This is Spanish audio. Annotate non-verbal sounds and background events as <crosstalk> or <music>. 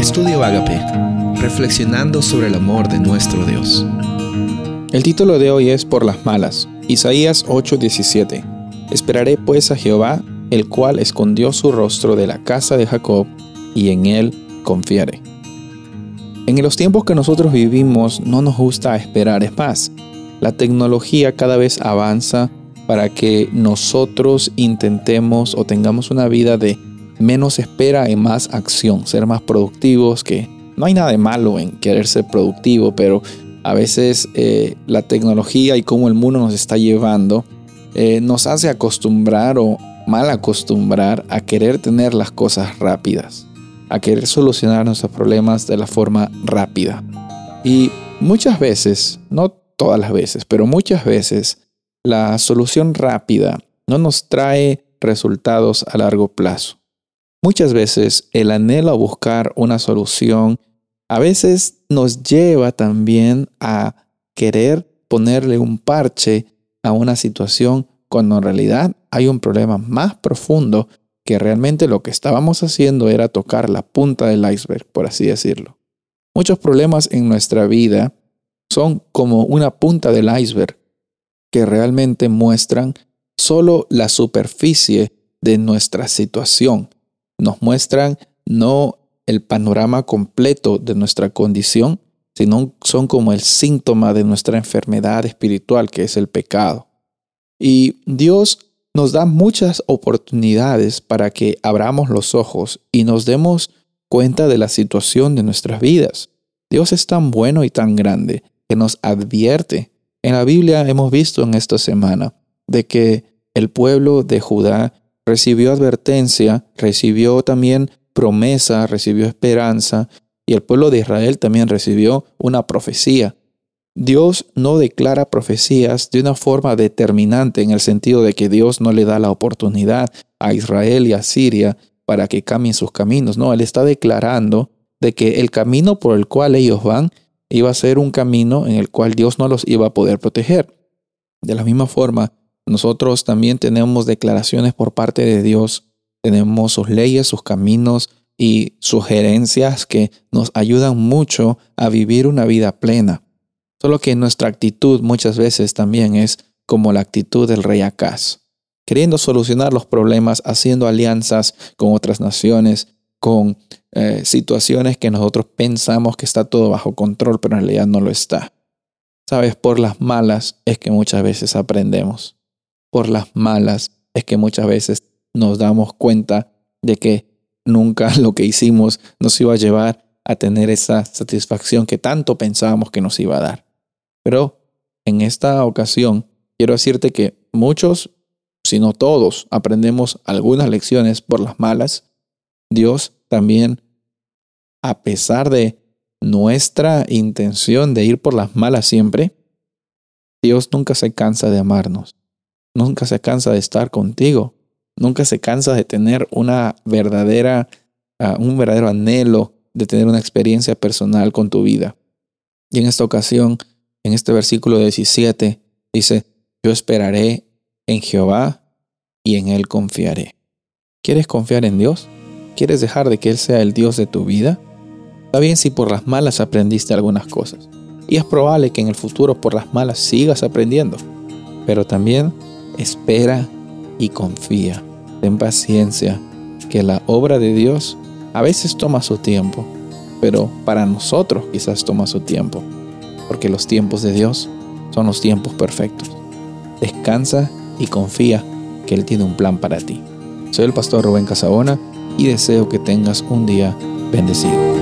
Estudio Agape, reflexionando sobre el amor de nuestro Dios. El título de hoy es Por las malas, Isaías 8:17. Esperaré pues a Jehová, el cual escondió su rostro de la casa de Jacob, y en él confiaré. En los tiempos que nosotros vivimos no nos gusta esperar, es más, la tecnología cada vez avanza para que nosotros intentemos o tengamos una vida de menos espera y más acción, ser más productivos, que no hay nada de malo en querer ser productivo, pero a veces eh, la tecnología y cómo el mundo nos está llevando eh, nos hace acostumbrar o mal acostumbrar a querer tener las cosas rápidas, a querer solucionar nuestros problemas de la forma rápida. Y muchas veces, no todas las veces, pero muchas veces, la solución rápida no nos trae resultados a largo plazo. Muchas veces el anhelo a buscar una solución a veces nos lleva también a querer ponerle un parche a una situación cuando en realidad hay un problema más profundo que realmente lo que estábamos haciendo era tocar la punta del iceberg, por así decirlo. Muchos problemas en nuestra vida son como una punta del iceberg que realmente muestran solo la superficie de nuestra situación nos muestran no el panorama completo de nuestra condición, sino son como el síntoma de nuestra enfermedad espiritual, que es el pecado. Y Dios nos da muchas oportunidades para que abramos los ojos y nos demos cuenta de la situación de nuestras vidas. Dios es tan bueno y tan grande que nos advierte. En la Biblia hemos visto en esta semana de que el pueblo de Judá recibió advertencia, recibió también promesa, recibió esperanza, y el pueblo de Israel también recibió una profecía. Dios no declara profecías de una forma determinante en el sentido de que Dios no le da la oportunidad a Israel y a Siria para que cambien sus caminos. No, Él está declarando de que el camino por el cual ellos van iba a ser un camino en el cual Dios no los iba a poder proteger. De la misma forma, nosotros también tenemos declaraciones por parte de Dios, tenemos sus leyes, sus caminos y sugerencias que nos ayudan mucho a vivir una vida plena. Solo que nuestra actitud muchas veces también es como la actitud del rey Acaz, queriendo solucionar los problemas, haciendo alianzas con otras naciones, con eh, situaciones que nosotros pensamos que está todo bajo control, pero en realidad no lo está. Sabes, por las malas es que muchas veces aprendemos por las malas es que muchas veces nos damos cuenta de que nunca <laughs> lo que hicimos nos iba a llevar a tener esa satisfacción que tanto pensábamos que nos iba a dar. Pero en esta ocasión quiero decirte que muchos, si no todos, aprendemos algunas lecciones por las malas. Dios también, a pesar de nuestra intención de ir por las malas siempre, Dios nunca se cansa de amarnos nunca se cansa de estar contigo, nunca se cansa de tener una verdadera, ah, un verdadero anhelo de tener una experiencia personal con tu vida. Y en esta ocasión, en este versículo 17, dice, yo esperaré en Jehová y en Él confiaré. ¿Quieres confiar en Dios? ¿Quieres dejar de que Él sea el Dios de tu vida? Está bien si por las malas aprendiste algunas cosas. Y es probable que en el futuro por las malas sigas aprendiendo. Pero también espera y confía. Ten paciencia, que la obra de Dios a veces toma su tiempo, pero para nosotros quizás toma su tiempo, porque los tiempos de Dios son los tiempos perfectos. Descansa y confía que Él tiene un plan para ti. Soy el pastor Rubén Casabona y deseo que tengas un día bendecido.